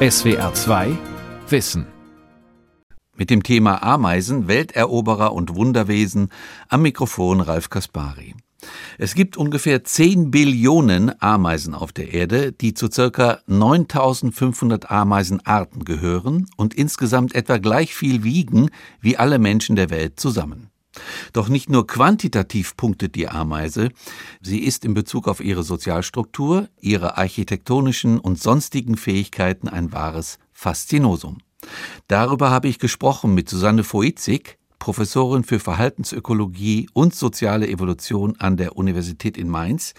SWR 2 Wissen. Mit dem Thema Ameisen, Welteroberer und Wunderwesen am Mikrofon Ralf Kaspari. Es gibt ungefähr 10 Billionen Ameisen auf der Erde, die zu circa 9500 Ameisenarten gehören und insgesamt etwa gleich viel wiegen wie alle Menschen der Welt zusammen. Doch nicht nur quantitativ punktet die Ameise, sie ist in Bezug auf ihre Sozialstruktur, ihre architektonischen und sonstigen Fähigkeiten ein wahres Faszinosum. Darüber habe ich gesprochen mit Susanne Voitzig, Professorin für Verhaltensökologie und soziale Evolution an der Universität in Mainz.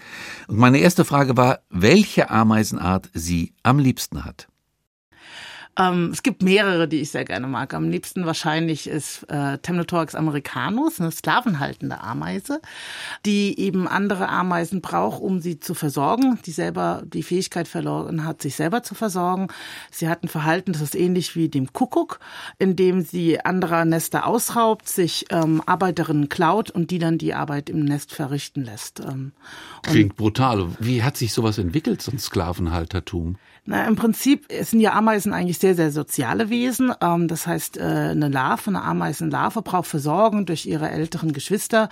Und meine erste Frage war, welche Ameisenart sie am liebsten hat. Ähm, es gibt mehrere, die ich sehr gerne mag. Am liebsten wahrscheinlich ist äh, Temnotorax americanus, eine sklavenhaltende Ameise, die eben andere Ameisen braucht, um sie zu versorgen, die selber die Fähigkeit verloren hat, sich selber zu versorgen. Sie hat ein Verhalten, das ist ähnlich wie dem Kuckuck, in dem sie anderer Nester ausraubt, sich ähm, Arbeiterinnen klaut und die dann die Arbeit im Nest verrichten lässt. Ähm, Klingt brutal. Wie hat sich sowas entwickelt, so ein Sklavenhaltertum? Na, im Prinzip sind ja Ameisen eigentlich sehr, sehr soziale Wesen. Ähm, das heißt, äh, eine Larve, eine Ameisenlarve braucht Versorgung durch ihre älteren Geschwister.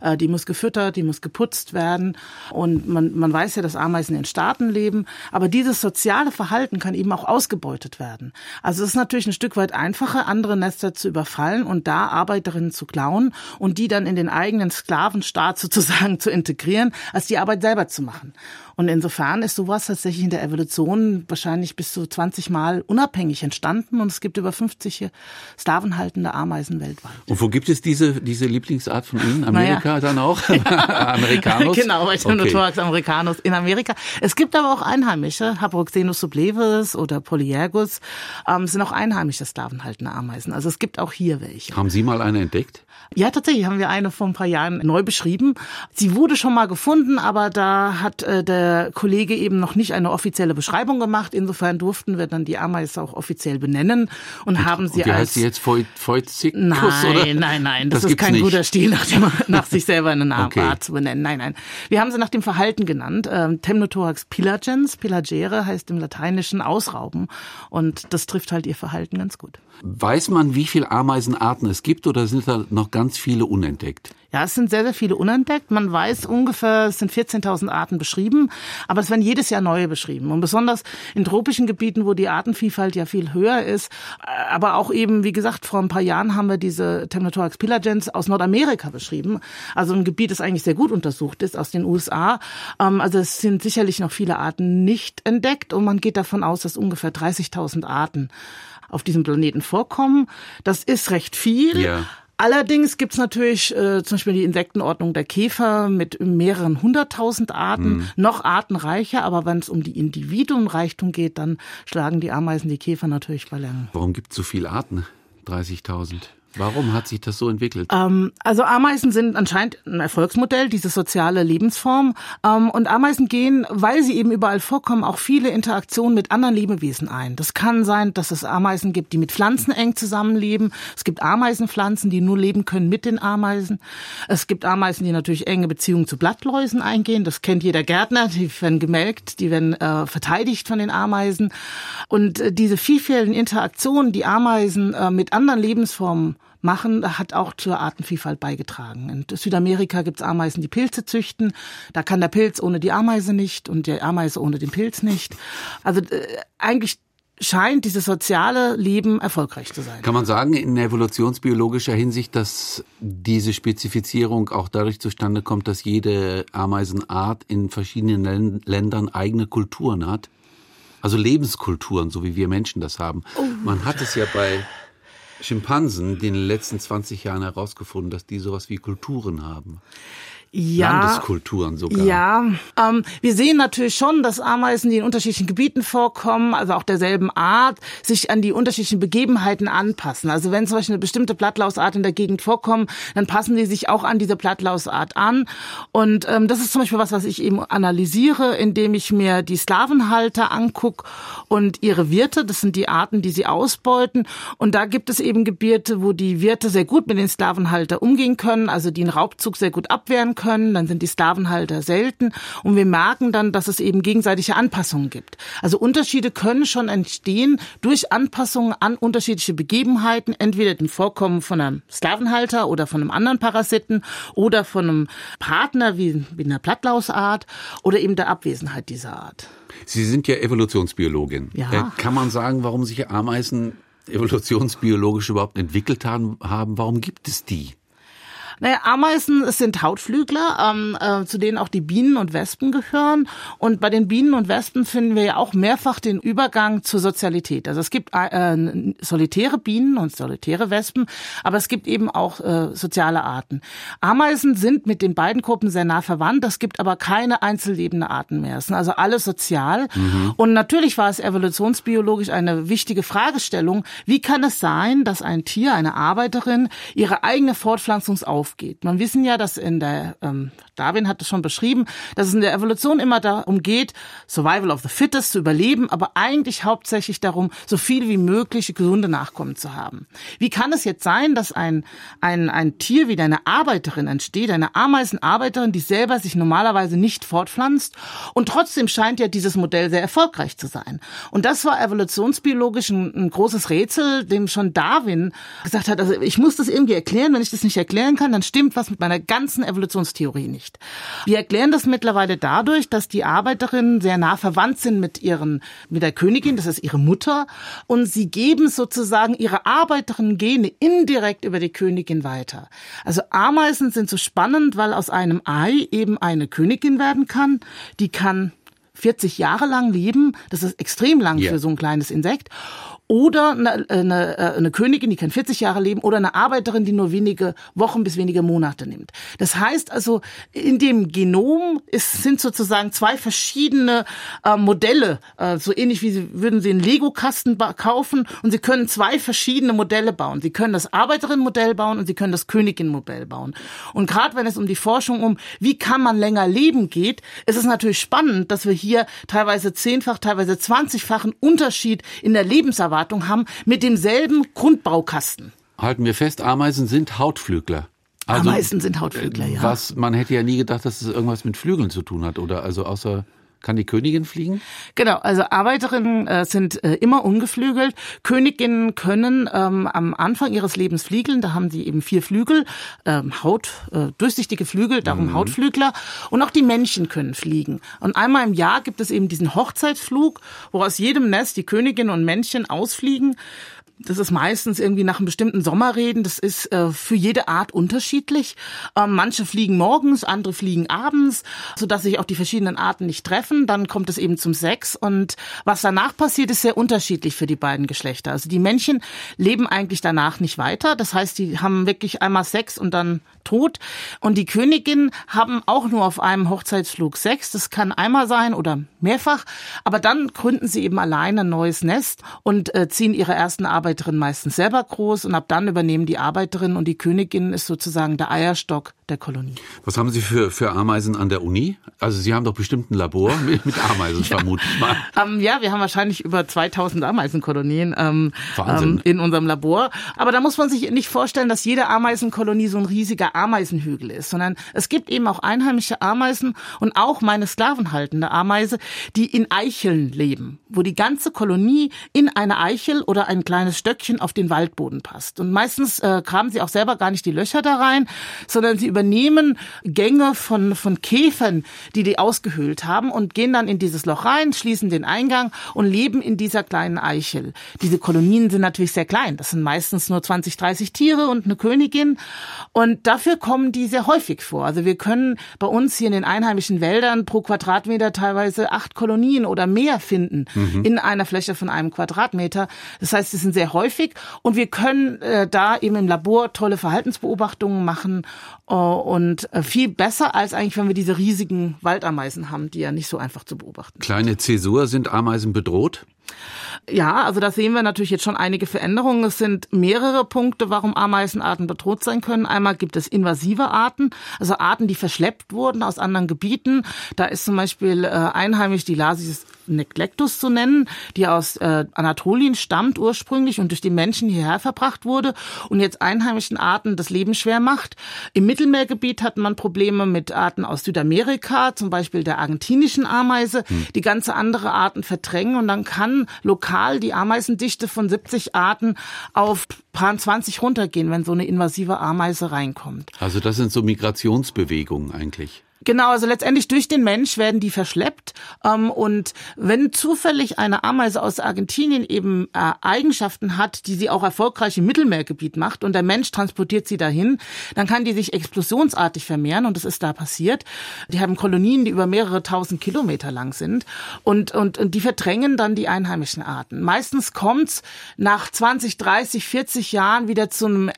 Äh, die muss gefüttert, die muss geputzt werden. Und man, man weiß ja, dass Ameisen in Staaten leben. Aber dieses soziale Verhalten kann eben auch ausgebeutet werden. Also es ist natürlich ein Stück weit einfacher, andere Nester zu überfallen und da Arbeiterinnen zu klauen und die dann in den eigenen Sklavenstaat sozusagen zu integrieren, als die Arbeit selber zu machen. Und insofern ist sowas tatsächlich in der Evolution wahrscheinlich bis zu 20 Mal unabhängig entstanden und es gibt über 50 sklavenhaltende Ameisen weltweit. Und wo gibt es diese, diese Lieblingsart von Ihnen? Amerika naja. dann auch? Americanus? genau, bei Tyrannosaurus okay. americanus in Amerika. Es gibt aber auch Einheimische, Habroxenus sublevis oder Polyergus, ähm, sind auch einheimische sklavenhaltende Ameisen. Also es gibt auch hier welche. Haben Sie mal eine entdeckt? Ja, tatsächlich haben wir eine vor ein paar Jahren neu beschrieben. Sie wurde schon mal gefunden, aber da hat äh, der Kollege eben noch nicht eine offizielle Beschreibung gemacht. Insofern durften wir dann die Ameise auch offiziell benennen und, und haben sie und wie als... heißt sie jetzt Feuzicus, Nein, nein, nein, das, das ist kein nicht. guter Stil, nach, dem, nach sich selber eine Art okay. zu benennen. Nein, nein. Wir haben sie nach dem Verhalten genannt. Ähm, Temnothorax pilagens, pilagere heißt im Lateinischen ausrauben und das trifft halt ihr Verhalten ganz gut. Weiß man, wie viele Ameisenarten es gibt oder sind da noch ganz viele unentdeckt? Ja, es sind sehr, sehr viele unentdeckt. Man weiß ungefähr, es sind 14.000 Arten beschrieben, aber es werden jedes Jahr neue beschrieben. Und besonders in tropischen Gebieten, wo die Artenvielfalt ja viel höher ist, äh, aber auch eben, wie gesagt, vor ein paar Jahren haben wir diese Temnothorax pilagens aus Nordamerika beschrieben. Also ein Gebiet, das eigentlich sehr gut untersucht ist, aus den USA. Ähm, also es sind sicherlich noch viele Arten nicht entdeckt und man geht davon aus, dass ungefähr 30.000 Arten auf diesem Planeten vorkommen. Das ist recht viel. Ja. Allerdings gibt's natürlich äh, zum Beispiel die Insektenordnung der Käfer mit mehreren hunderttausend Arten, mhm. noch artenreicher, aber wenn es um die Individuenreichtum geht, dann schlagen die Ameisen die Käfer natürlich bei Längen. Warum gibt's so viele Arten? 30.000? Warum hat sich das so entwickelt? Ähm, also Ameisen sind anscheinend ein Erfolgsmodell, diese soziale Lebensform. Ähm, und Ameisen gehen, weil sie eben überall vorkommen, auch viele Interaktionen mit anderen Lebewesen ein. Das kann sein, dass es Ameisen gibt, die mit Pflanzen eng zusammenleben. Es gibt Ameisenpflanzen, die nur leben können mit den Ameisen. Es gibt Ameisen, die natürlich enge Beziehungen zu Blattläusen eingehen. Das kennt jeder Gärtner. Die werden gemelkt, die werden äh, verteidigt von den Ameisen. Und äh, diese vielfältigen Interaktionen, die Ameisen äh, mit anderen Lebensformen machen, hat auch zur Artenvielfalt beigetragen. In Südamerika gibt es Ameisen, die Pilze züchten. Da kann der Pilz ohne die Ameise nicht und die Ameise ohne den Pilz nicht. Also äh, eigentlich scheint dieses soziale Leben erfolgreich zu sein. Kann man sagen, in evolutionsbiologischer Hinsicht, dass diese Spezifizierung auch dadurch zustande kommt, dass jede Ameisenart in verschiedenen Ländern eigene Kulturen hat? Also Lebenskulturen, so wie wir Menschen das haben. Oh. Man hat es ja bei Schimpansen in den letzten 20 Jahren herausgefunden, dass die sowas wie Kulturen haben ja, Landeskulturen sogar. Ja, ähm, wir sehen natürlich schon, dass Ameisen, die in unterschiedlichen Gebieten vorkommen, also auch derselben Art, sich an die unterschiedlichen Begebenheiten anpassen. Also wenn zum Beispiel eine bestimmte Blattlausart in der Gegend vorkommt, dann passen die sich auch an diese Blattlausart an. Und ähm, das ist zum Beispiel was, was ich eben analysiere, indem ich mir die Sklavenhalter angucke und ihre Wirte, das sind die Arten, die sie ausbeuten. Und da gibt es eben Gebiete, wo die Wirte sehr gut mit den Sklavenhalter umgehen können, also die einen Raubzug sehr gut abwehren können, dann sind die Sklavenhalter selten und wir merken dann, dass es eben gegenseitige Anpassungen gibt. Also Unterschiede können schon entstehen durch Anpassungen an unterschiedliche Begebenheiten, entweder dem Vorkommen von einem Sklavenhalter oder von einem anderen Parasiten oder von einem Partner wie, wie einer Plattlausart oder eben der Abwesenheit dieser Art. Sie sind ja Evolutionsbiologin. Ja. Äh, kann man sagen, warum sich Ameisen evolutionsbiologisch überhaupt entwickelt haben? Warum gibt es die? Naja, Ameisen sind Hautflügler, ähm, äh, zu denen auch die Bienen und Wespen gehören. Und bei den Bienen und Wespen finden wir ja auch mehrfach den Übergang zur Sozialität. Also es gibt äh, solitäre Bienen und solitäre Wespen, aber es gibt eben auch äh, soziale Arten. Ameisen sind mit den beiden Gruppen sehr nah verwandt. Es gibt aber keine einzellebende Arten mehr. Es sind also alle sozial. Mhm. Und natürlich war es evolutionsbiologisch eine wichtige Fragestellung. Wie kann es sein, dass ein Tier, eine Arbeiterin, ihre eigene Fortpflanzungsaufgabe aufgeht. Man wissen ja, dass in der, ähm, Darwin hat es schon beschrieben, dass es in der Evolution immer darum geht, Survival of the Fittest zu überleben, aber eigentlich hauptsächlich darum, so viel wie möglich gesunde Nachkommen zu haben. Wie kann es jetzt sein, dass ein, ein, ein Tier wie eine Arbeiterin entsteht, eine Ameisenarbeiterin, die selber sich normalerweise nicht fortpflanzt und trotzdem scheint ja dieses Modell sehr erfolgreich zu sein. Und das war evolutionsbiologisch ein, ein großes Rätsel, dem schon Darwin gesagt hat, also ich muss das irgendwie erklären, wenn ich das nicht erklären kann, dann stimmt was mit meiner ganzen Evolutionstheorie nicht. Wir erklären das mittlerweile dadurch, dass die Arbeiterinnen sehr nah verwandt sind mit ihren, mit der Königin, das ist ihre Mutter, und sie geben sozusagen ihre Arbeiterinnen-Gene indirekt über die Königin weiter. Also Ameisen sind so spannend, weil aus einem Ei eben eine Königin werden kann, die kann 40 Jahre lang leben. Das ist extrem lang yeah. für so ein kleines Insekt oder eine, eine, äh, eine Königin, die kann 40 Jahre leben, oder eine Arbeiterin, die nur wenige Wochen bis wenige Monate nimmt. Das heißt also, in dem Genom ist, sind sozusagen zwei verschiedene äh, Modelle, äh, so ähnlich wie Sie würden Sie einen Lego-Kasten kaufen und Sie können zwei verschiedene Modelle bauen. Sie können das Arbeiterinnenmodell bauen und Sie können das Königin-Modell bauen. Und gerade wenn es um die Forschung um, wie kann man länger leben geht, ist es natürlich spannend, dass wir hier teilweise zehnfach, teilweise zwanzigfachen Unterschied in der Lebenserwartung Beratung haben mit demselben Grundbaukasten. Halten wir fest, Ameisen sind Hautflügler. Also, Ameisen sind Hautflügler, ja. Was, man hätte ja nie gedacht, dass es irgendwas mit Flügeln zu tun hat, oder? Also außer kann die Königin fliegen? Genau, also Arbeiterinnen äh, sind äh, immer ungeflügelt. Königinnen können ähm, am Anfang ihres Lebens fliegen. Da haben sie eben vier Flügel, ähm, Haut, äh, durchsichtige Flügel, darum mhm. Hautflügler. Und auch die Männchen können fliegen. Und einmal im Jahr gibt es eben diesen Hochzeitsflug, wo aus jedem Nest die Königin und Männchen ausfliegen. Das ist meistens irgendwie nach einem bestimmten Sommerreden. Das ist äh, für jede Art unterschiedlich. Ähm, manche fliegen morgens, andere fliegen abends, sodass sich auch die verschiedenen Arten nicht treffen. Dann kommt es eben zum Sex. Und was danach passiert, ist sehr unterschiedlich für die beiden Geschlechter. Also die Männchen leben eigentlich danach nicht weiter. Das heißt, die haben wirklich einmal Sex und dann tot. Und die Königinnen haben auch nur auf einem Hochzeitsflug Sex. Das kann einmal sein oder mehrfach. Aber dann gründen sie eben alleine ein neues Nest und äh, ziehen ihre ersten Arbeiterinnen meistens selber groß. Und ab dann übernehmen die Arbeiterinnen und die Königin ist sozusagen der Eierstock der Kolonie. Was haben Sie für, für Ameisen an der Uni? Also Sie haben doch bestimmt ein Labor mit, mit Ameisen, ja. vermute ich mal. Ähm, ja, wir haben wahrscheinlich über 2000 Ameisenkolonien ähm, ähm, in unserem Labor. Aber da muss man sich nicht vorstellen, dass jede Ameisenkolonie so ein riesiger Ameisenhügel ist, sondern es gibt eben auch einheimische Ameisen und auch meine sklavenhaltende Ameise, die in Eicheln leben, wo die ganze Kolonie in eine Eichel oder ein kleines Stöckchen auf den Waldboden passt. Und meistens äh, graben sie auch selber gar nicht die Löcher da rein, sondern sie übernehmen Gänge von, von Käfern, die die ausgehöhlt haben und gehen dann in dieses Loch rein, schließen den Eingang und leben in dieser kleinen Eichel. Diese Kolonien sind natürlich sehr klein. Das sind meistens nur 20, 30 Tiere und eine Königin. Und dafür kommen die sehr häufig vor. Also wir können bei uns hier in den einheimischen Wäldern pro Quadratmeter teilweise acht Kolonien oder mehr finden mhm. in einer Fläche von einem Quadratmeter. Das heißt, sie sind sehr häufig und wir können äh, da eben im Labor tolle Verhaltensbeobachtungen machen äh, und äh, viel besser als eigentlich, wenn wir diese riesigen Waldameisen haben, die ja nicht so einfach zu beobachten. Kleine Zäsur, sind Ameisen bedroht? Ja, also da sehen wir natürlich jetzt schon einige Veränderungen. Es sind mehrere Punkte, warum Ameisenarten bedroht sein können. Einmal gibt es invasive Arten, also Arten, die verschleppt wurden aus anderen Gebieten. Da ist zum Beispiel äh, einheimisch die Lasis neglectus zu nennen, die aus äh, Anatolien stammt ursprünglich und durch die Menschen hierher verbracht wurde und jetzt einheimischen Arten das Leben schwer macht. Im Mittelmeergebiet hat man Probleme mit Arten aus Südamerika, zum Beispiel der argentinischen Ameise, hm. die ganze andere Arten verdrängen und dann kann lokal die Ameisendichte von 70 Arten auf paar 20 runtergehen, wenn so eine invasive Ameise reinkommt. Also das sind so Migrationsbewegungen eigentlich. Genau, also letztendlich durch den Mensch werden die verschleppt. Ähm, und wenn zufällig eine Ameise aus Argentinien eben äh, Eigenschaften hat, die sie auch erfolgreich im Mittelmeergebiet macht und der Mensch transportiert sie dahin, dann kann die sich explosionsartig vermehren und das ist da passiert. Die haben Kolonien, die über mehrere tausend Kilometer lang sind und, und, und die verdrängen dann die einheimischen Arten. Meistens kommt's nach 20, 30, 40 Jahren wieder zu einem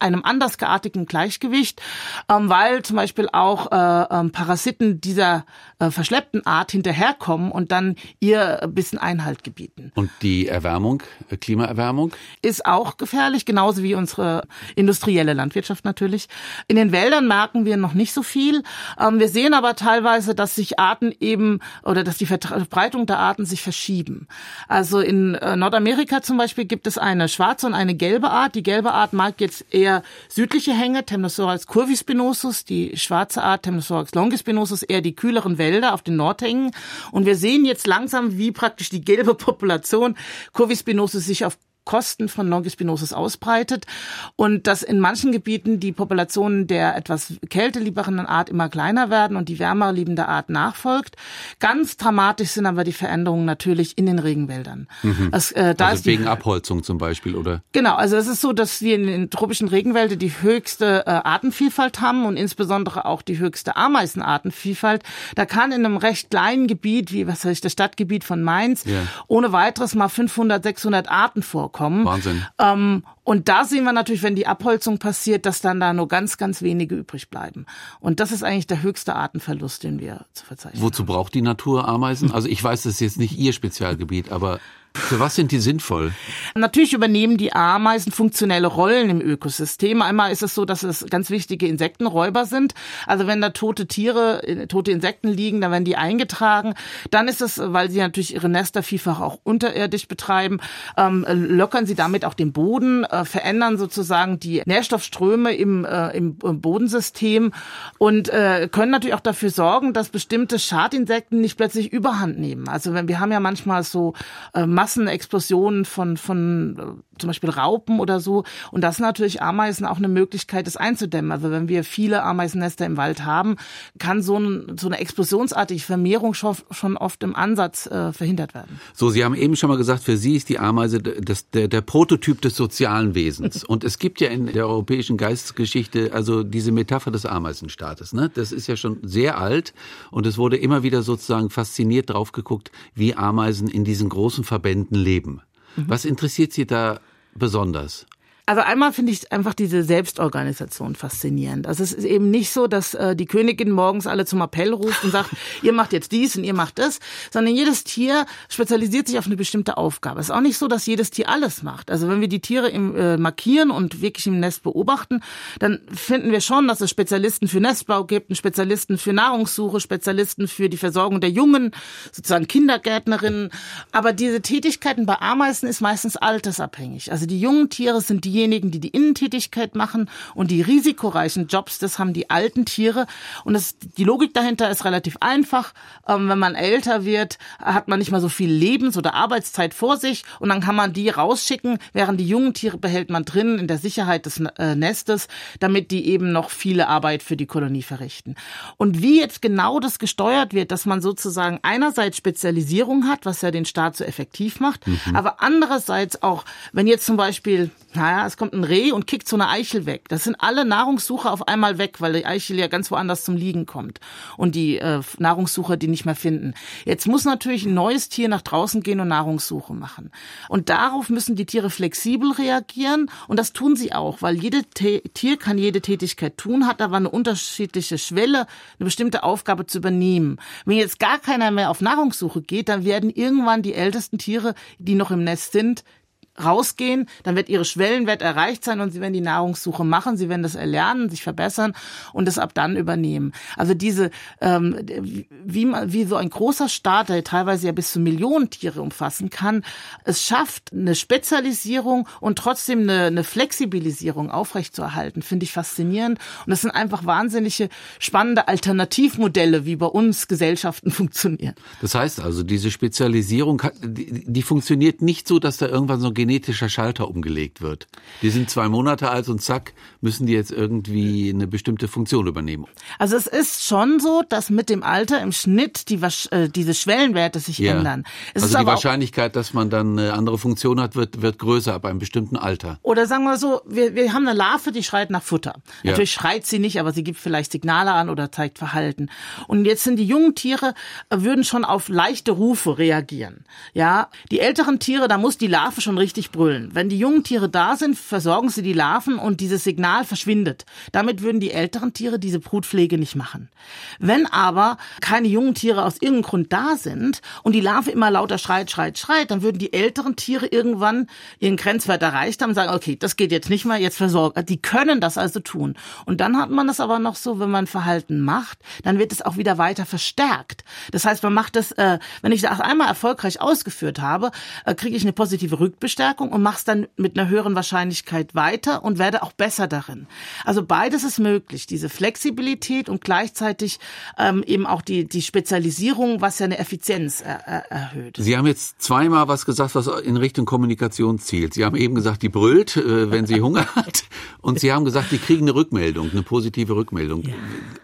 einem anders geartigen Gleichgewicht, ähm, weil zum Beispiel auch äh, ähm, Parasiten dieser äh, verschleppten Art hinterherkommen und dann ihr ein bisschen Einhalt gebieten. Und die Erwärmung, äh, Klimaerwärmung? Ist auch gefährlich, genauso wie unsere industrielle Landwirtschaft natürlich. In den Wäldern merken wir noch nicht so viel. Ähm, wir sehen aber teilweise, dass sich Arten eben oder dass die Verbreitung der Arten sich verschieben. Also in äh, Nordamerika zum Beispiel gibt es eine schwarze und eine gelbe Art. Die gelbe Art mag jetzt eher eher südliche Hänge, Temnosorax curvispinosus, die schwarze Art Temnosorax longispinosus, eher die kühleren Wälder auf den Nordhängen. Und wir sehen jetzt langsam, wie praktisch die gelbe Population Curvispinosus sich auf Kosten von Longispinosus ausbreitet und dass in manchen Gebieten die Populationen der etwas kältelieberen Art immer kleiner werden und die wärmer liebende Art nachfolgt. Ganz dramatisch sind aber die Veränderungen natürlich in den Regenwäldern. Mhm. Das, äh, da also wegen die, Abholzung zum Beispiel, oder? Genau, also es ist so, dass wir in den tropischen Regenwäldern die höchste äh, Artenvielfalt haben und insbesondere auch die höchste Ameisenartenvielfalt. Da kann in einem recht kleinen Gebiet, wie was heißt das Stadtgebiet von Mainz, ja. ohne weiteres mal 500, 600 Arten vorkommen kommen. Wahnsinn. Ähm, und da sehen wir natürlich, wenn die Abholzung passiert, dass dann da nur ganz, ganz wenige übrig bleiben. Und das ist eigentlich der höchste Artenverlust, den wir zu verzeichnen Wozu haben. braucht die Natur Ameisen? Also ich weiß, das ist jetzt nicht Ihr Spezialgebiet, aber für was sind die sinnvoll? Natürlich übernehmen die Ameisen funktionelle Rollen im Ökosystem. Einmal ist es so, dass es ganz wichtige Insektenräuber sind. Also wenn da tote Tiere, äh, tote Insekten liegen, dann werden die eingetragen. Dann ist es, weil sie natürlich ihre Nester vielfach auch unterirdisch betreiben, ähm, lockern sie damit auch den Boden, äh, verändern sozusagen die Nährstoffströme im, äh, im, im Bodensystem und äh, können natürlich auch dafür sorgen, dass bestimmte Schadinsekten nicht plötzlich Überhand nehmen. Also wenn wir haben ja manchmal so äh, Massenexplosionen von, von äh, zum Beispiel Raupen oder so. Und das ist natürlich Ameisen auch eine Möglichkeit, das einzudämmen. Also wenn wir viele Ameisennester im Wald haben, kann so, ein, so eine explosionsartige Vermehrung schon, schon oft im Ansatz äh, verhindert werden. So, Sie haben eben schon mal gesagt, für Sie ist die Ameise das, der, der Prototyp des sozialen Wesens. Und es gibt ja in der europäischen Geistesgeschichte also diese Metapher des Ameisenstaates. Ne? Das ist ja schon sehr alt und es wurde immer wieder sozusagen fasziniert drauf geguckt, wie Ameisen in diesen großen Verbänden Verbänden leben. Mhm. Was interessiert Sie da besonders? Also einmal finde ich einfach diese Selbstorganisation faszinierend. Also es ist eben nicht so, dass äh, die Königin morgens alle zum Appell ruft und sagt, ihr macht jetzt dies und ihr macht das, sondern jedes Tier spezialisiert sich auf eine bestimmte Aufgabe. Es ist auch nicht so, dass jedes Tier alles macht. Also wenn wir die Tiere im, äh, markieren und wirklich im Nest beobachten, dann finden wir schon, dass es Spezialisten für Nestbau gibt, einen Spezialisten für Nahrungssuche, Spezialisten für die Versorgung der Jungen, sozusagen Kindergärtnerinnen. Aber diese Tätigkeiten bei Ameisen ist meistens altersabhängig. Also die jungen Tiere sind die diejenigen, die die Innentätigkeit machen und die risikoreichen Jobs, das haben die alten Tiere. Und das, die Logik dahinter ist relativ einfach. Ähm, wenn man älter wird, hat man nicht mehr so viel Lebens- oder Arbeitszeit vor sich und dann kann man die rausschicken, während die jungen Tiere behält man drin in der Sicherheit des äh, Nestes, damit die eben noch viele Arbeit für die Kolonie verrichten. Und wie jetzt genau das gesteuert wird, dass man sozusagen einerseits Spezialisierung hat, was ja den Staat so effektiv macht, mhm. aber andererseits auch, wenn jetzt zum Beispiel, naja, es kommt ein Reh und kickt so eine Eichel weg. Das sind alle Nahrungssucher auf einmal weg, weil die Eichel ja ganz woanders zum Liegen kommt und die äh, Nahrungssucher die nicht mehr finden. Jetzt muss natürlich ein neues Tier nach draußen gehen und Nahrungssuche machen. Und darauf müssen die Tiere flexibel reagieren und das tun sie auch, weil jede Tier kann jede Tätigkeit tun, hat aber eine unterschiedliche Schwelle, eine bestimmte Aufgabe zu übernehmen. Wenn jetzt gar keiner mehr auf Nahrungssuche geht, dann werden irgendwann die ältesten Tiere, die noch im Nest sind, rausgehen, dann wird ihre Schwellenwert erreicht sein und sie werden die Nahrungssuche machen, sie werden das erlernen, sich verbessern und es ab dann übernehmen. Also diese, ähm, wie, wie so ein großer Staat, der teilweise ja bis zu Millionen Tiere umfassen kann, es schafft, eine Spezialisierung und trotzdem eine, eine Flexibilisierung aufrechtzuerhalten, finde ich faszinierend. Und das sind einfach wahnsinnige, spannende Alternativmodelle, wie bei uns Gesellschaften funktionieren. Das heißt also, diese Spezialisierung, die, die funktioniert nicht so, dass da irgendwann so ein genetischer Schalter umgelegt wird. Die sind zwei Monate alt und zack, müssen die jetzt irgendwie eine bestimmte Funktion übernehmen. Also es ist schon so, dass mit dem Alter im Schnitt die, äh, diese Schwellenwerte sich ja. ändern. Es also die Wahrscheinlichkeit, dass man dann eine andere Funktion hat, wird, wird größer ab einem bestimmten Alter. Oder sagen wir so, wir, wir haben eine Larve, die schreit nach Futter. Ja. Natürlich schreit sie nicht, aber sie gibt vielleicht Signale an oder zeigt Verhalten. Und jetzt sind die jungen Tiere, äh, würden schon auf leichte Rufe reagieren. Ja, die älteren Tiere, da muss die Larve schon richtig brüllen. Wenn die jungen Tiere da sind, versorgen sie die Larven und dieses Signal verschwindet. Damit würden die älteren Tiere diese Brutpflege nicht machen. Wenn aber keine jungen Tiere aus irgendeinem Grund da sind und die Larve immer lauter schreit, schreit, schreit, dann würden die älteren Tiere irgendwann ihren Grenzwert erreicht haben und sagen, okay, das geht jetzt nicht mehr, jetzt versorgen. Die können das also tun. Und dann hat man das aber noch so, wenn man Verhalten macht, dann wird es auch wieder weiter verstärkt. Das heißt, man macht das, äh, wenn ich das einmal erfolgreich ausgeführt habe, äh, kriege ich eine positive Rückbestärkung und mache es dann mit einer höheren Wahrscheinlichkeit weiter und werde auch besser darin. Also beides ist möglich, diese Flexibilität und gleichzeitig ähm, eben auch die, die Spezialisierung, was ja eine Effizienz er, er, erhöht. Sie haben jetzt zweimal was gesagt, was in Richtung Kommunikation zielt. Sie haben eben gesagt, die brüllt, äh, wenn sie Hunger hat. Und Sie haben gesagt, die kriegen eine Rückmeldung, eine positive Rückmeldung. Ja.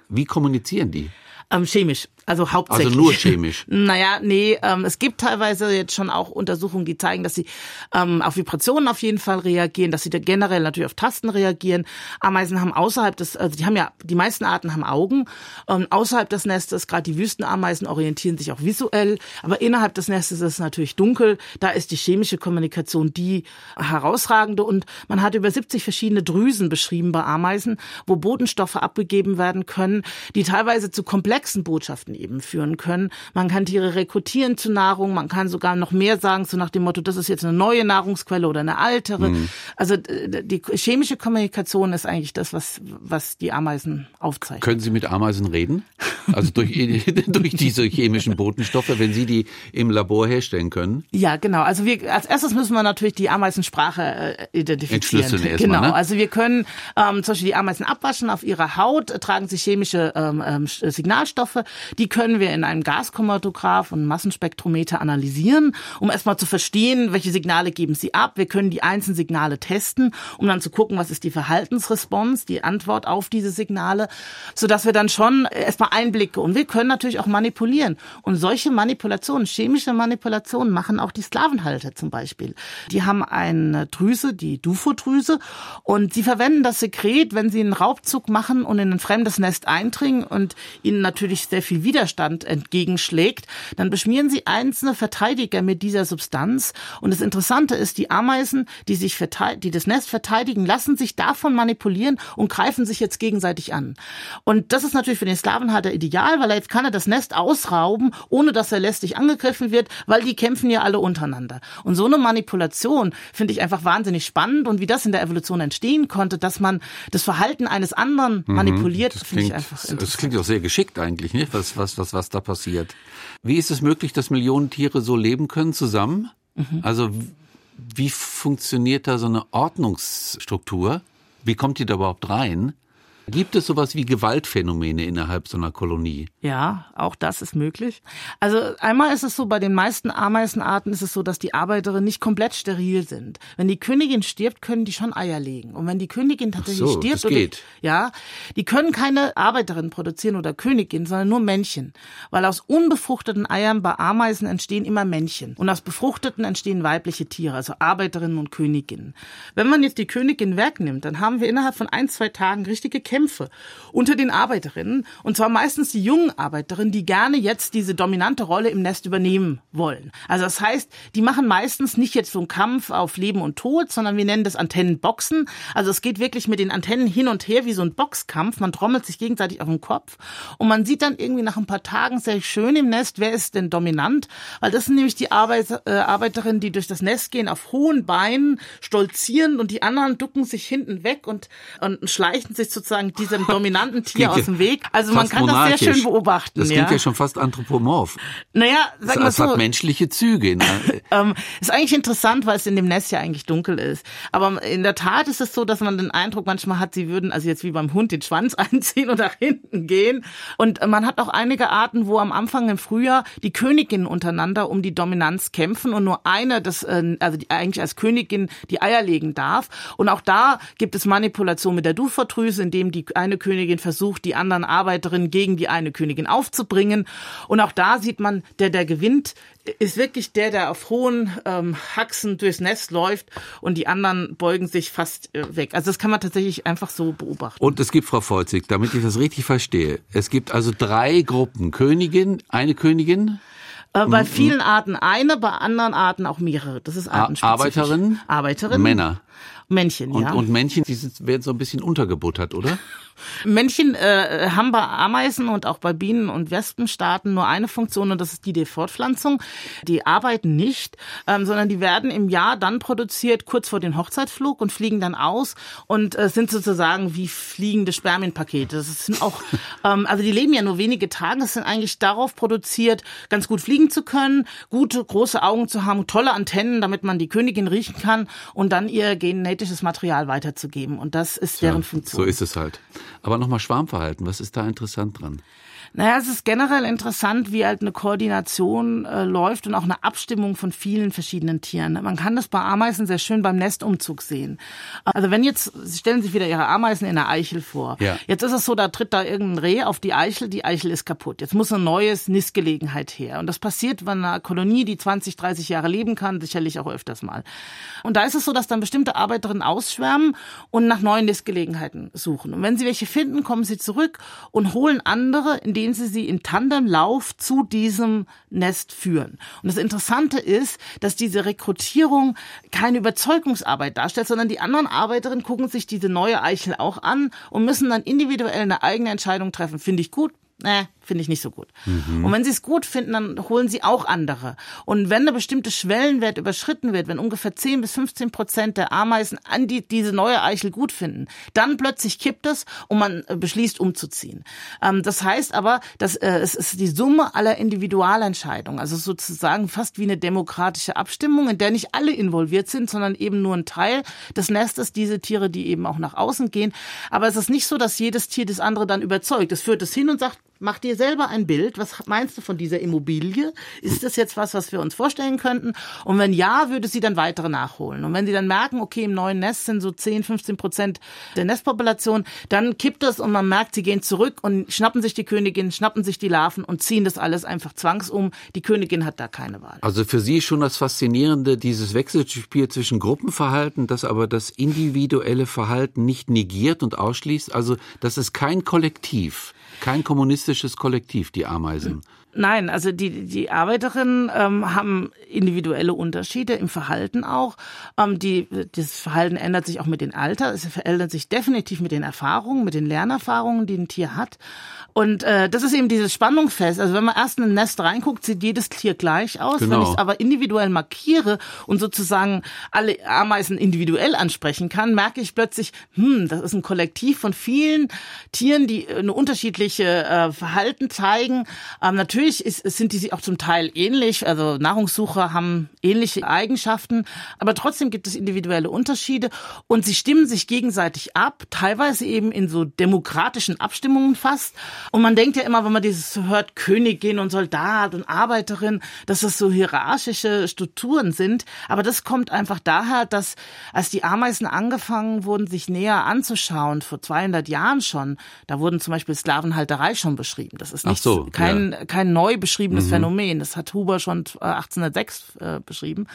Wie kommunizieren die? Ähm, chemisch. Also hauptsächlich. Also nur chemisch. naja, nee, ähm, es gibt teilweise jetzt schon auch Untersuchungen, die zeigen, dass sie ähm, auf Vibrationen auf jeden Fall reagieren, dass sie da generell natürlich auf Tasten reagieren. Ameisen haben außerhalb des, also die haben ja, die meisten Arten haben Augen. Ähm, außerhalb des Nestes, gerade die Wüstenameisen orientieren sich auch visuell, aber innerhalb des Nestes ist es natürlich dunkel. Da ist die chemische Kommunikation die herausragende und man hat über 70 verschiedene Drüsen beschrieben bei Ameisen, wo Botenstoffe abgegeben werden können, die teilweise zu komplexen Botschaften eben führen können. Man kann Tiere rekrutieren zu Nahrung, man kann sogar noch mehr sagen, so nach dem Motto, das ist jetzt eine neue Nahrungsquelle oder eine altere. Mhm. Also die chemische Kommunikation ist eigentlich das, was, was die Ameisen aufzeichnen. Können Sie mit Ameisen reden? Also durch, durch diese chemischen Botenstoffe, wenn Sie die im Labor herstellen können? Ja, genau. Also wir, als erstes müssen wir natürlich die Ameisensprache äh, identifizieren. Entschlüsseln erstmal, Genau. Ne? Also wir können ähm, zum Beispiel die Ameisen abwaschen auf ihrer Haut, tragen sie chemische ähm, ähm Signalstoffe. Die können wir in einem Gaschromatograph und Massenspektrometer analysieren, um erstmal zu verstehen, welche Signale geben sie ab. Wir können die einzelnen Signale testen, um dann zu gucken, was ist die Verhaltensresponse, die Antwort auf diese Signale, sodass wir dann schon erstmal Einblicke und wir können natürlich auch manipulieren. Und solche Manipulationen, chemische Manipulationen machen auch die Sklavenhalter zum Beispiel. Die haben eine Drüse, die Dufo-Drüse, und sie verwenden das Sekret, wenn sie einen Raubzug machen und in ein fremdes Nest eindringen und ihnen natürlich sehr viel Widerstand entgegenschlägt, dann beschmieren sie einzelne Verteidiger mit dieser Substanz. Und das Interessante ist, die Ameisen, die sich die das Nest verteidigen, lassen sich davon manipulieren und greifen sich jetzt gegenseitig an. Und das ist natürlich für den Sklavenhalter ideal, weil er jetzt kann er das Nest ausrauben, ohne dass er lästig angegriffen wird, weil die kämpfen ja alle untereinander. Und so eine Manipulation finde ich einfach wahnsinnig spannend und wie das in der Evolution entstehen konnte, dass man das Verhalten eines anderen mhm. manipuliert, finde ich einfach interessant. Das klingt auch sehr geschickt eigentlich, nicht? Was, was, was, was da passiert. Wie ist es möglich, dass Millionen Tiere so leben können zusammen? Mhm. Also wie funktioniert da so eine Ordnungsstruktur? Wie kommt die da überhaupt rein? Gibt es sowas wie Gewaltphänomene innerhalb so einer Kolonie? Ja, auch das ist möglich. Also einmal ist es so, bei den meisten Ameisenarten ist es so, dass die Arbeiterinnen nicht komplett steril sind. Wenn die Königin stirbt, können die schon Eier legen. Und wenn die Königin tatsächlich so, stirbt, das geht. Oder, ja, die können keine Arbeiterinnen produzieren oder Königin, sondern nur Männchen. Weil aus unbefruchteten Eiern bei Ameisen entstehen immer Männchen. Und aus befruchteten entstehen weibliche Tiere, also Arbeiterinnen und Königinnen. Wenn man jetzt die Königin wegnimmt, dann haben wir innerhalb von ein, zwei Tagen richtige Kämpfe unter den Arbeiterinnen. Und zwar meistens die jungen Arbeiterinnen, die gerne jetzt diese dominante Rolle im Nest übernehmen wollen. Also das heißt, die machen meistens nicht jetzt so einen Kampf auf Leben und Tod, sondern wir nennen das Antennenboxen. Also es geht wirklich mit den Antennen hin und her wie so ein Boxkampf. Man trommelt sich gegenseitig auf den Kopf. Und man sieht dann irgendwie nach ein paar Tagen sehr schön im Nest, wer ist denn dominant. Weil das sind nämlich die Arbeit, äh, Arbeiterinnen, die durch das Nest gehen, auf hohen Beinen, stolzieren und die anderen ducken sich hinten weg und, und schleichen sich sozusagen diesem dominanten Tier aus dem Weg. Also man kann das sehr schön beobachten. Das klingt ja, ja schon fast anthropomorph. Naja, sag mal so. Es hat menschliche Züge. Ne? ähm, ist eigentlich interessant, weil es in dem Nest ja eigentlich dunkel ist. Aber in der Tat ist es so, dass man den Eindruck manchmal hat, sie würden also jetzt wie beim Hund den Schwanz einziehen und nach hinten gehen. Und man hat auch einige Arten, wo am Anfang im Frühjahr die Königinnen untereinander um die Dominanz kämpfen und nur eine, das, äh, also die eigentlich als Königin die Eier legen darf. Und auch da gibt es Manipulation mit der Duferdrüse, indem die eine Königin versucht, die anderen Arbeiterinnen gegen die eine Königin aufzubringen. Und auch da sieht man, der, der gewinnt, ist wirklich der, der auf hohen ähm, Haxen durchs Nest läuft und die anderen beugen sich fast äh, weg. Also das kann man tatsächlich einfach so beobachten. Und es gibt, Frau Volzig, damit ich das richtig verstehe, es gibt also drei Gruppen. Königin, eine Königin, äh, bei vielen Arten eine, bei anderen Arten auch mehrere. Das ist artenspezifisch. Arbeiterinnen? Arbeiterinnen. Männer. Männchen, und, ja. Und Männchen, die sind, werden so ein bisschen untergebuttert, oder? Männchen äh, haben bei Ameisen und auch bei Bienen und Wespenstaaten nur eine Funktion und das ist die der Fortpflanzung. Die arbeiten nicht, ähm, sondern die werden im Jahr dann produziert kurz vor dem Hochzeitsflug und fliegen dann aus und äh, sind sozusagen wie fliegende Spermienpakete. Das sind auch, ähm, also die leben ja nur wenige Tage. Das sind eigentlich darauf produziert, ganz gut fliegen zu können, gute große Augen zu haben, tolle Antennen, damit man die Königin riechen kann und dann ihr genetisches Material weiterzugeben. Und das ist deren ja, Funktion. So ist es halt. Aber nochmal Schwarmverhalten, was ist da interessant dran? Naja, es ist generell interessant, wie halt eine Koordination äh, läuft und auch eine Abstimmung von vielen verschiedenen Tieren. Man kann das bei Ameisen sehr schön beim Nestumzug sehen. Also wenn jetzt, Sie stellen sich wieder Ihre Ameisen in der Eichel vor. Ja. Jetzt ist es so, da tritt da irgendein Reh auf die Eichel, die Eichel ist kaputt. Jetzt muss eine neues Nistgelegenheit her. Und das passiert bei einer Kolonie, die 20, 30 Jahre leben kann, sicherlich auch öfters mal. Und da ist es so, dass dann bestimmte Arbeiterinnen ausschwärmen und nach neuen Nistgelegenheiten suchen. Und wenn sie welche finden, kommen sie zurück und holen andere, indem indem sie sie in Tandemlauf zu diesem Nest führen. Und das Interessante ist, dass diese Rekrutierung keine Überzeugungsarbeit darstellt, sondern die anderen Arbeiterinnen gucken sich diese neue Eichel auch an und müssen dann individuell eine eigene Entscheidung treffen. Finde ich gut, Nee, finde ich nicht so gut. Mhm. Und wenn sie es gut finden, dann holen sie auch andere. Und wenn eine bestimmte Schwellenwert überschritten wird, wenn ungefähr 10 bis 15 Prozent der Ameisen an die, diese neue Eichel gut finden, dann plötzlich kippt es und man äh, beschließt umzuziehen. Ähm, das heißt aber, dass äh, es ist die Summe aller Individualentscheidungen, also sozusagen fast wie eine demokratische Abstimmung, in der nicht alle involviert sind, sondern eben nur ein Teil des Nestes, diese Tiere, die eben auch nach außen gehen. Aber es ist nicht so, dass jedes Tier das andere dann überzeugt. Es führt es hin und sagt, Mach dir selber ein Bild. Was meinst du von dieser Immobilie? Ist das jetzt was, was wir uns vorstellen könnten? Und wenn ja, würde sie dann weitere nachholen. Und wenn sie dann merken, okay, im neuen Nest sind so 10, 15 Prozent der Nestpopulation, dann kippt das und man merkt, sie gehen zurück und schnappen sich die Königin, schnappen sich die Larven und ziehen das alles einfach zwangsum. Die Königin hat da keine Wahl. Also für Sie schon das Faszinierende, dieses Wechselspiel zwischen Gruppenverhalten, das aber das individuelle Verhalten nicht negiert und ausschließt. Also das ist kein Kollektiv. Kein kommunistisches Kollektiv, die Ameisen. Nein, also die, die Arbeiterinnen ähm, haben individuelle Unterschiede im Verhalten auch. Ähm, die, das Verhalten ändert sich auch mit dem Alter. Es verändert sich definitiv mit den Erfahrungen, mit den Lernerfahrungen, die ein Tier hat. Und äh, das ist eben dieses Spannungsfest. Also wenn man erst in ein Nest reinguckt, sieht jedes Tier gleich aus. Genau. Wenn ich es aber individuell markiere und sozusagen alle Ameisen individuell ansprechen kann, merke ich plötzlich, hm, das ist ein Kollektiv von vielen Tieren, die eine unterschiedliche äh, Verhalten zeigen. Ähm, natürlich ist, sind die auch zum Teil ähnlich. Also Nahrungssucher haben ähnliche Eigenschaften, aber trotzdem gibt es individuelle Unterschiede und sie stimmen sich gegenseitig ab, teilweise eben in so demokratischen Abstimmungen fast. Und man denkt ja immer, wenn man dieses hört, Königin und Soldat und Arbeiterin, dass das so hierarchische Strukturen sind. Aber das kommt einfach daher, dass als die Ameisen angefangen wurden, sich näher anzuschauen, vor 200 Jahren schon, da wurden zum Beispiel Sklavenhalterei schon beschrieben. Das ist nicht so, kein, ja. kein neu beschriebenes mhm. Phänomen. Das hat Huber schon 1806 äh, beschrieben.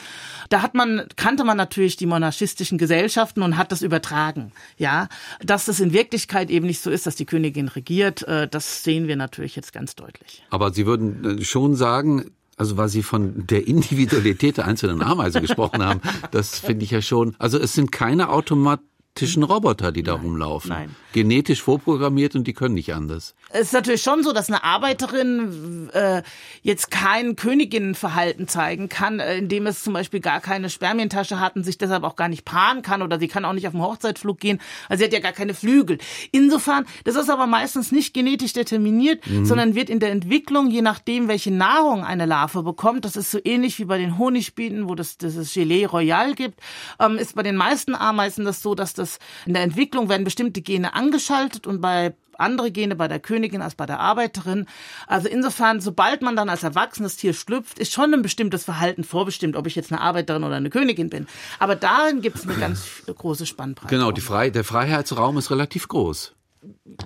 Da hat man, kannte man natürlich die monarchistischen Gesellschaften und hat das übertragen. Ja, dass das in Wirklichkeit eben nicht so ist, dass die Königin regiert, äh, das sehen wir natürlich jetzt ganz deutlich. Aber Sie würden äh, schon sagen, also weil Sie von der Individualität der einzelnen Ameisen gesprochen haben, das finde ich ja schon. Also es sind keine Automat genetischen Roboter, die da nein, rumlaufen. Nein. Genetisch vorprogrammiert und die können nicht anders. Es ist natürlich schon so, dass eine Arbeiterin äh, jetzt kein Königinnenverhalten zeigen kann, äh, indem es zum Beispiel gar keine Spermientasche hat und sich deshalb auch gar nicht paaren kann oder sie kann auch nicht auf den Hochzeitflug gehen, weil sie hat ja gar keine Flügel. Insofern, das ist aber meistens nicht genetisch determiniert, mhm. sondern wird in der Entwicklung, je nachdem, welche Nahrung eine Larve bekommt, das ist so ähnlich wie bei den Honigbienen, wo das, das Gelee Royal gibt, ähm, ist bei den meisten Ameisen das so, dass das in der Entwicklung werden bestimmte Gene angeschaltet und bei andere Gene bei der Königin als bei der Arbeiterin. Also insofern, sobald man dann als erwachsenes Tier schlüpft, ist schon ein bestimmtes Verhalten vorbestimmt, ob ich jetzt eine Arbeiterin oder eine Königin bin. Aber darin gibt es eine ganz große Spannbreite. Genau, die Frei der Freiheitsraum ist relativ groß.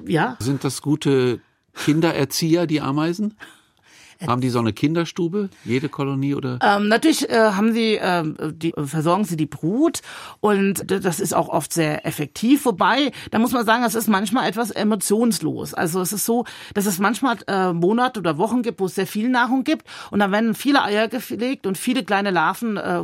Ja. Sind das gute Kindererzieher, die Ameisen? Haben die so eine Kinderstube, jede Kolonie oder? Ähm, natürlich äh, haben sie, äh, die, versorgen sie die Brut und das ist auch oft sehr effektiv. Wobei, da muss man sagen, es ist manchmal etwas emotionslos. Also es ist so, dass es manchmal äh, Monate oder Wochen gibt, wo es sehr viel Nahrung gibt und dann werden viele Eier gelegt und viele kleine Larven äh,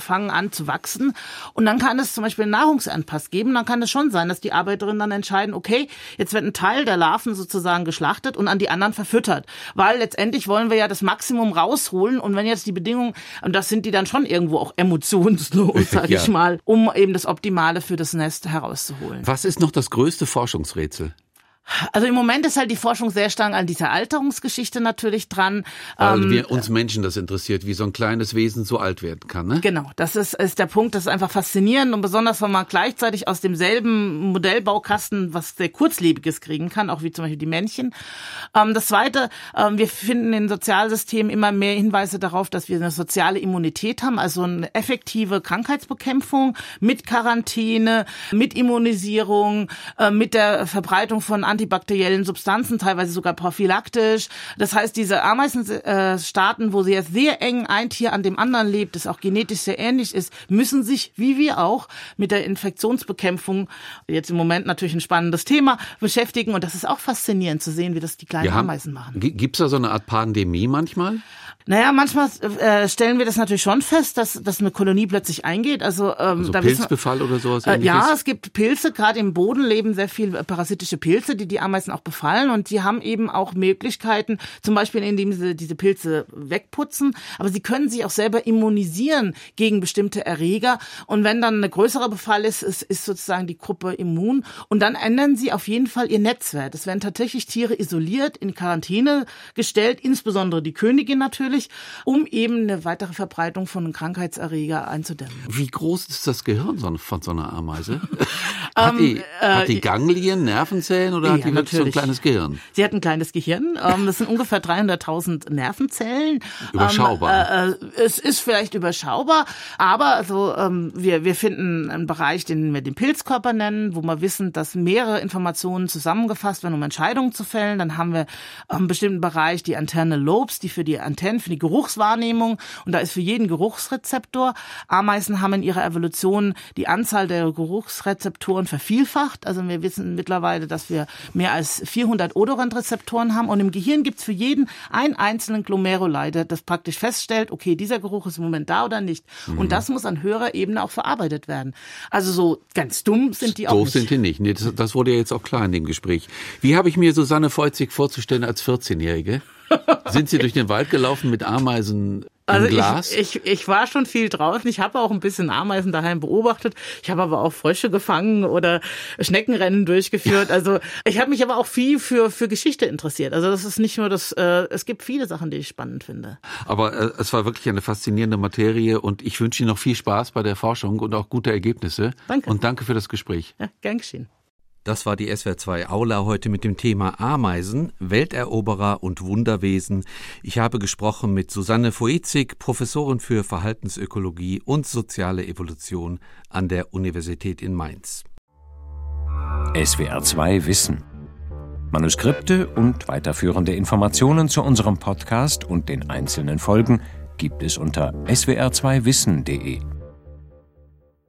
fangen an zu wachsen und dann kann es zum Beispiel einen Nahrungsanpass geben. Dann kann es schon sein, dass die Arbeiterinnen dann entscheiden, okay, jetzt wird ein Teil der Larven sozusagen geschlachtet und an die anderen verfüttert, weil letztendlich letztendlich wollen wir ja das Maximum rausholen. Und wenn jetzt die Bedingungen, und das sind die dann schon irgendwo auch emotionslos, sag ja. ich mal, um eben das Optimale für das Nest herauszuholen. Was ist noch das größte Forschungsrätsel? Also im Moment ist halt die Forschung sehr stark an dieser Alterungsgeschichte natürlich dran. Weil ähm, wir uns Menschen das interessiert, wie so ein kleines Wesen so alt werden kann. Ne? Genau, das ist, ist der Punkt, das ist einfach faszinierend und besonders, wenn man gleichzeitig aus demselben Modellbaukasten was sehr kurzlebiges kriegen kann, auch wie zum Beispiel die Männchen. Ähm, das Zweite, ähm, wir finden in Sozialsystemen immer mehr Hinweise darauf, dass wir eine soziale Immunität haben, also eine effektive Krankheitsbekämpfung mit Quarantäne, mit Immunisierung, äh, mit der Verbreitung von antibakteriellen Substanzen, teilweise sogar prophylaktisch. Das heißt, diese Ameisenstaaten, wo sehr, sehr eng ein Tier an dem anderen lebt, das auch genetisch sehr ähnlich ist, müssen sich, wie wir auch, mit der Infektionsbekämpfung, jetzt im Moment natürlich ein spannendes Thema, beschäftigen. Und das ist auch faszinierend zu sehen, wie das die kleinen Ameisen machen. Gibt es da so eine Art Pandemie manchmal? Naja, manchmal äh, stellen wir das natürlich schon fest, dass, dass eine Kolonie plötzlich eingeht. Also, ähm, also da Pilzbefall oder sowas? Äh, ja, es gibt Pilze, gerade im Boden leben sehr viele parasitische Pilze, die die Ameisen auch befallen und die haben eben auch Möglichkeiten, zum Beispiel indem sie diese Pilze wegputzen, aber sie können sich auch selber immunisieren gegen bestimmte Erreger und wenn dann eine größere Befall ist, ist, ist sozusagen die Gruppe immun und dann ändern sie auf jeden Fall ihr Netzwerk. Es werden tatsächlich Tiere isoliert, in Quarantäne gestellt, insbesondere die Königin natürlich natürlich, um eben eine weitere Verbreitung von Krankheitserreger einzudämmen. Wie groß ist das Gehirn von so einer Ameise? hat, die, äh, hat die Ganglien, Nervenzellen oder ja, hat die wirklich so ein kleines Gehirn? Sie hat ein kleines Gehirn. Ähm, das sind ungefähr 300.000 Nervenzellen. Überschaubar. Ähm, äh, es ist vielleicht überschaubar, aber also ähm, wir, wir finden einen Bereich, den wir den Pilzkörper nennen, wo wir wissen, dass mehrere Informationen zusammengefasst werden, um Entscheidungen zu fällen. Dann haben wir einen bestimmten Bereich, die Antenne Lobes, die für die Antennen für die Geruchswahrnehmung und da ist für jeden Geruchsrezeptor. Ameisen haben in ihrer Evolution die Anzahl der Geruchsrezeptoren vervielfacht. Also wir wissen mittlerweile, dass wir mehr als 400 Odorant-Rezeptoren haben und im Gehirn gibt es für jeden einen einzelnen Glomeruleiter, das praktisch feststellt, okay, dieser Geruch ist im Moment da oder nicht. Mhm. Und das muss an höherer Ebene auch verarbeitet werden. Also so ganz dumm sind die auch nicht. sind die nicht. Nee, das, das wurde ja jetzt auch klar in dem Gespräch. Wie habe ich mir Susanne Feuzig vorzustellen als 14-Jährige? Sind Sie durch den Wald gelaufen mit Ameisen also Glas? Ich, ich, ich war schon viel draußen. Ich habe auch ein bisschen Ameisen daheim beobachtet. Ich habe aber auch Frösche gefangen oder Schneckenrennen durchgeführt. Also ich habe mich aber auch viel für, für Geschichte interessiert. Also das ist nicht nur das, äh, es gibt viele Sachen, die ich spannend finde. Aber äh, es war wirklich eine faszinierende Materie und ich wünsche Ihnen noch viel Spaß bei der Forschung und auch gute Ergebnisse. Danke. Und danke für das Gespräch. Ja, gern geschehen. Das war die SWR2 Aula heute mit dem Thema Ameisen, Welteroberer und Wunderwesen. Ich habe gesprochen mit Susanne Foezig, Professorin für Verhaltensökologie und soziale Evolution an der Universität in Mainz. SWR2 Wissen Manuskripte und weiterführende Informationen zu unserem Podcast und den einzelnen Folgen gibt es unter swr2wissen.de.